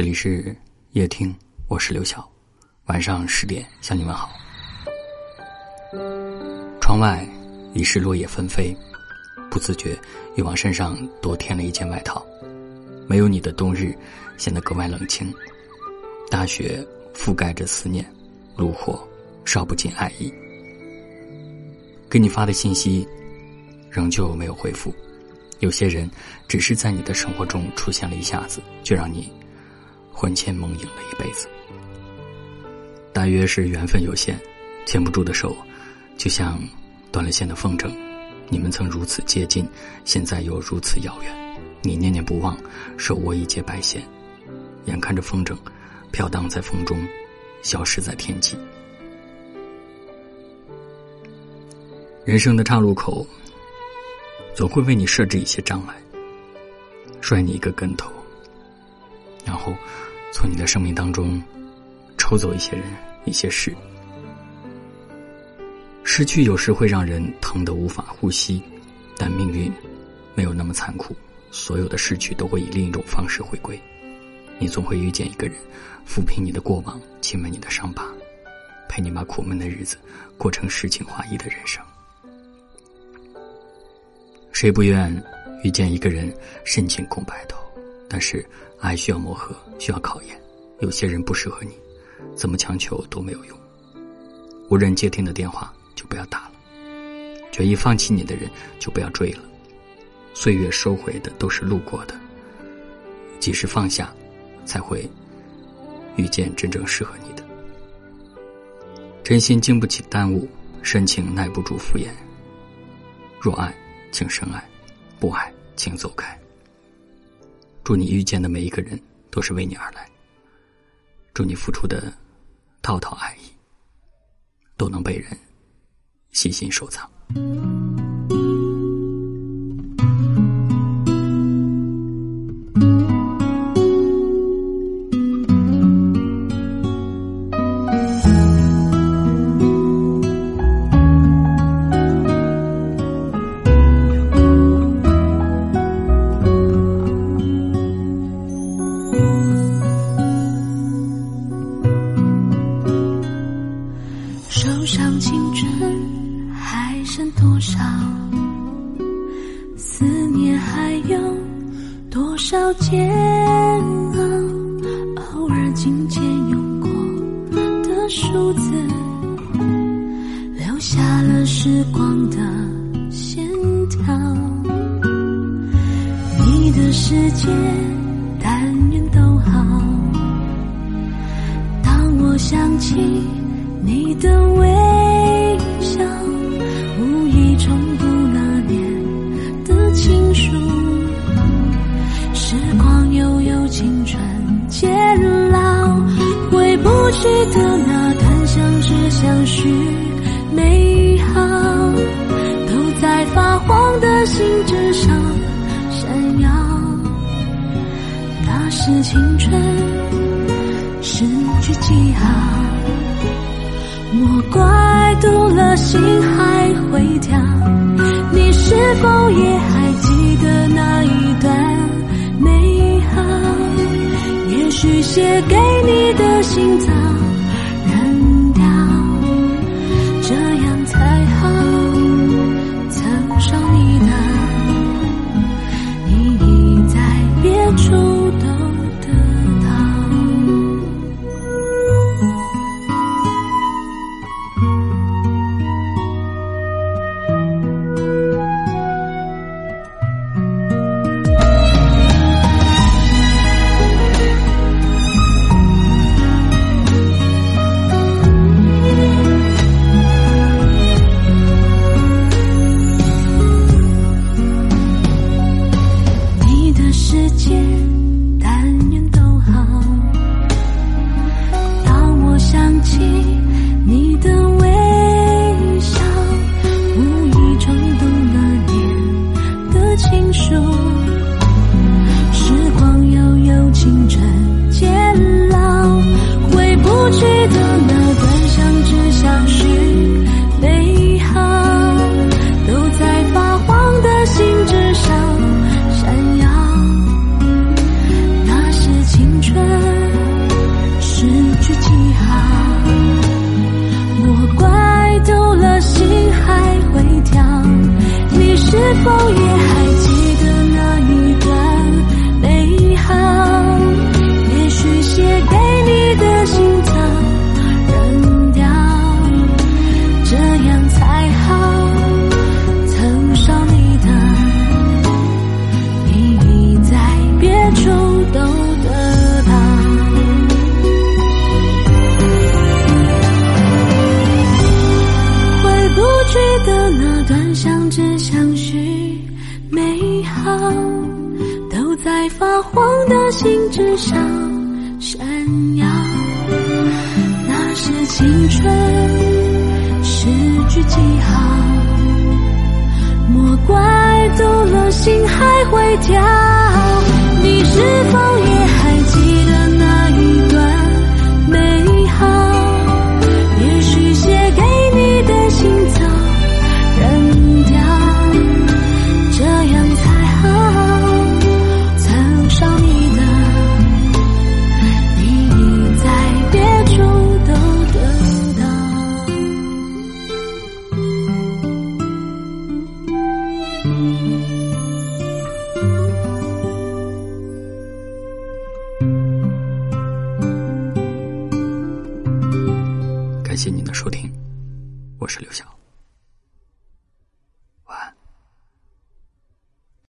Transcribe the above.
这里是夜听，我是刘晓。晚上十点向你们好。窗外已是落叶纷飞，不自觉又往身上多添了一件外套。没有你的冬日显得格外冷清，大雪覆盖着思念，炉火烧不尽爱意。给你发的信息仍旧没有回复。有些人只是在你的生活中出现了一下子，就让你魂牵梦萦了一辈子。大约是缘分有限，牵不住的手，就像断了线的风筝。你们曾如此接近，现在又如此遥远。你念念不忘，手握一截白线，眼看着风筝飘荡在风中，消失在天际。人生的岔路口。总会为你设置一些障碍，摔你一个跟头，然后从你的生命当中抽走一些人、一些事。失去有时会让人疼得无法呼吸，但命运没有那么残酷，所有的失去都会以另一种方式回归。你总会遇见一个人，抚平你的过往，亲吻你的伤疤，陪你把苦闷的日子过成诗情画意的人生。谁不愿遇见一个人深情共白头？但是爱需要磨合，需要考验。有些人不适合你，怎么强求都没有用。无人接听的电话就不要打了，决意放弃你的人就不要追了。岁月收回的都是路过的，及时放下，才会遇见真正适合你的。真心经不起耽误，深情耐不住敷衍。若爱。请深爱，不爱请走开。祝你遇见的每一个人都是为你而来。祝你付出的滔滔爱意都能被人细心收藏。少煎熬，偶尔紧牵用过的数字，留下了时光的线条。你的世界，但愿都好。当我想起你的微笑，无意重是青春失去记号，莫怪读了心还会跳。你是否也还记得那一段美好？也？许写给你的心脏风雨都在发黄的信纸上闪耀。那是青春诗句记号莫怪走了心还会跳。感谢您的收听我是刘晓。